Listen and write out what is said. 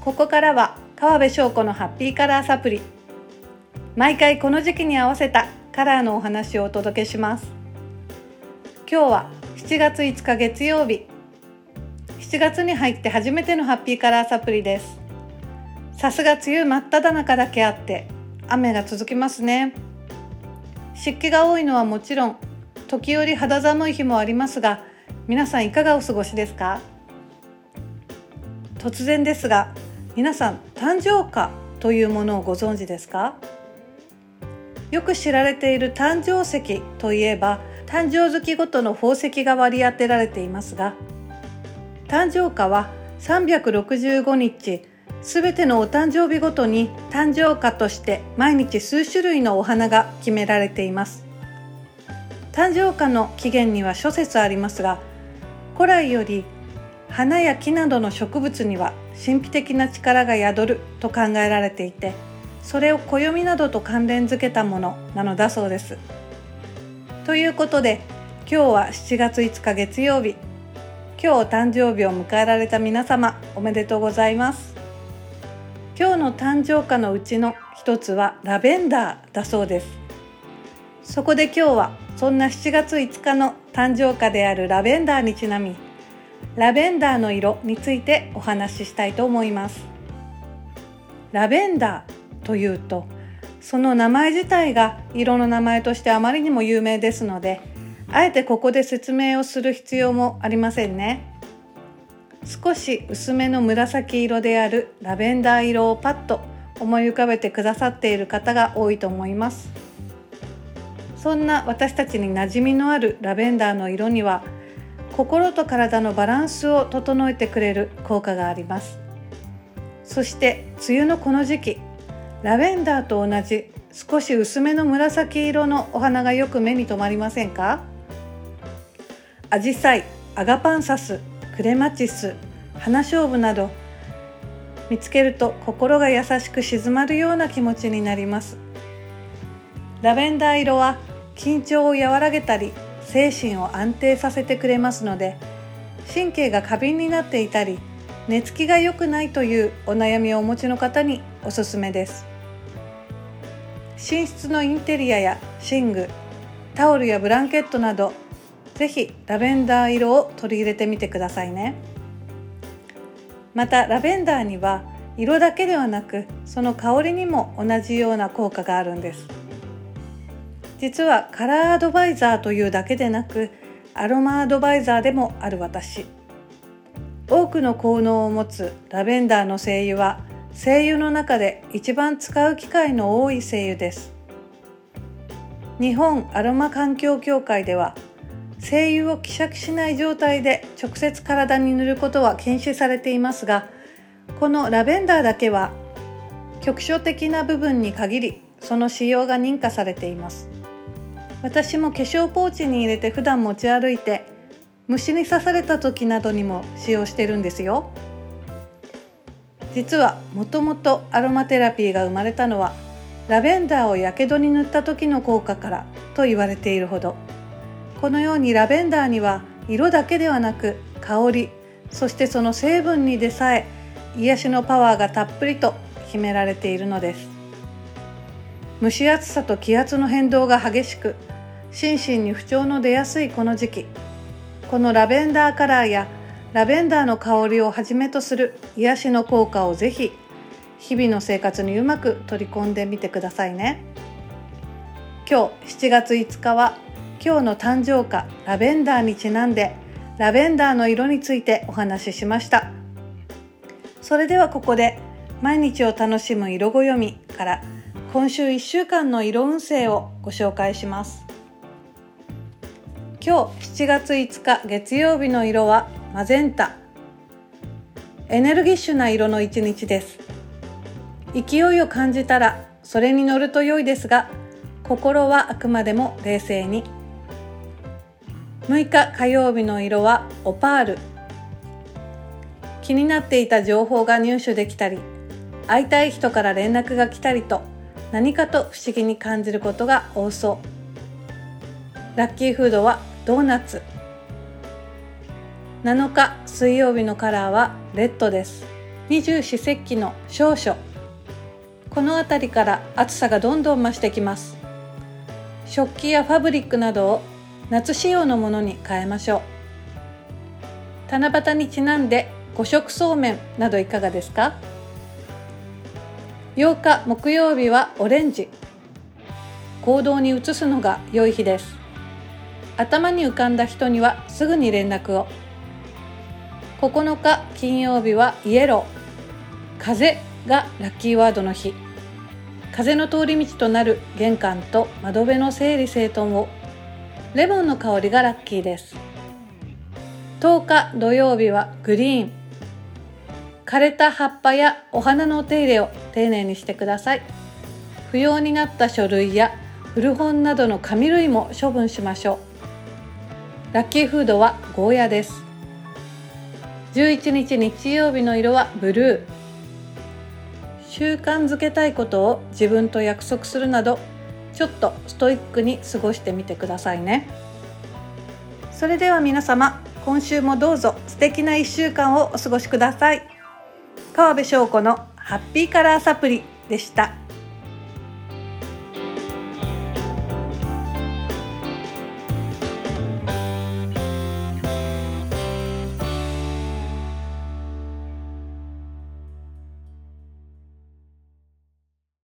ここからは川辺翔子のハッピーカラーサプリ。毎回この時期に合わせたカラーのお話をお届けします。今日は7月5日月曜日。7月に入って初めてのハッピーカラーサプリです。さすが梅雨真っ只中だけあって雨が続きますね。湿気が多いのはもちろん時折肌寒い日もありますが皆さんいかがお過ごしですか？突然ですが皆さん誕生花というものをご存知ですか？よく知られている誕生石といえば誕生月ごとの宝石が割り当てられていますが誕生花は365日すべてのお誕生日ごとに誕生花として毎日数種類のお花が決められています。誕生花の起源には諸説ありますが古来より花や木などの植物には神秘的な力が宿ると考えられていてそれを暦などと関連づけたものなのだそうです。ということで今日は7月5日月曜日。今日お誕生日を迎えられた皆様おめでとうございます。今日の誕生花のうちの一つはラベンダーだそうです。そこで今日はそんな7月5日の誕生花であるラベンダーにちなみラベンダーの色についてお話ししたいと思います。ラベンダーというとその名前自体が色の名前としてあまりにも有名ですのであえてここで説明をする必要もありませんね。少し薄めの紫色であるラベンダー色をパッと思い浮かべてくださっている方が多いと思います。そんな私たちに馴染みのあるラベンダーの色には心と体のバランスを整えてくれる効果があります。そして梅雨のこの時期ラベンダーと同じ少し薄めの紫色のお花がよく目に留まりませんか？アジサイ、アガパンサス、クレマチス、花しょうぶなど見つけると心が優しく静まるような気持ちになります。ラベンダー色は緊張を和らげたり精神を安定させてくれますので神経が過敏になっていたり寝つきが良くないというお悩みをお持ちの方におすすめです。寝室のインテリアや寝具タオルやブランケットなどぜひラベンダー色を取り入れてみてくださいね。またラベンダーには色だけではなくその香りにも同じような効果があるんです。実はカラーアドバイザーというだけでなくアロマアドバイザーでもある私。多くの効能を持つラベンダーの精油は精油の中で一番使う機会の多い精油です。日本アロマ環境協会では精油を希釈しない状態で直接体に塗ることは禁止されていますがこのラベンダーだけは局所的な部分に限りその使用が認可されています。私も化粧ポーチに入れて普段持ち歩いて虫に刺された時などにも使用してるんですよ。実はもともとアロマテラピーが生まれたのはラベンダーをやけどに塗った時の効果からと言われているほど。このようにラベンダーには色だけではなく香りそしてその成分にでさえ癒しのパワーがたっぷりと秘められているのです。蒸し暑さと気圧の変動が激しく心身に不調の出やすいこの時期。このラベンダーカラーやラベンダーの香りをはじめとする癒しの効果をぜひ日々の生活にうまく取り込んでみてくださいね。今日7月5日は今日の誕生花ラベンダーにちなんでラベンダーの色についてお話ししました。それではここで毎日を楽しむ色暦から今週1週間の色運勢をご紹介します。今日7月5日月曜日の色はマゼンタ。エネルギッシュな色の一日です。勢いを感じたらそれに乗ると良いですが心はあくまでも冷静に。6日火曜日の色はオパール。気になっていた情報が入手できたり会いたい人から連絡が来たりと。何かと不思議に感じることが多そう。ラッキーフードはドーナツ。7日水曜日のカラーはレッドです。二十四節気の少々。この辺りから暑さがどんどん増してきます。食器やファブリックなどを夏仕様のものに変えましょう。七夕にちなんで五色そうめんなどいかがですか？8日木曜日はオレンジ。行動に移すのが良い日です。頭に浮かんだ人にはすぐに連絡を。9日金曜日はイエロー。風がラッキーワードの日。風の通り道となる玄関と窓辺の整理整頓を。レモンの香りがラッキーです。10日土曜日はグリーン。枯れた葉っぱやお花のお手入れを丁寧にしてください。不要になった書類や古本などの紙類も処分しましょう。ラッキーフードはゴーヤです。11日日曜日の色はブルー。習慣づけたいことを自分と約束するなどちょっとストイックに過ごしてみてくださいね。それでは皆様今週もどうぞ素敵な1週間をお過ごしください。川辺翔子のハッピーカラーサプリでした。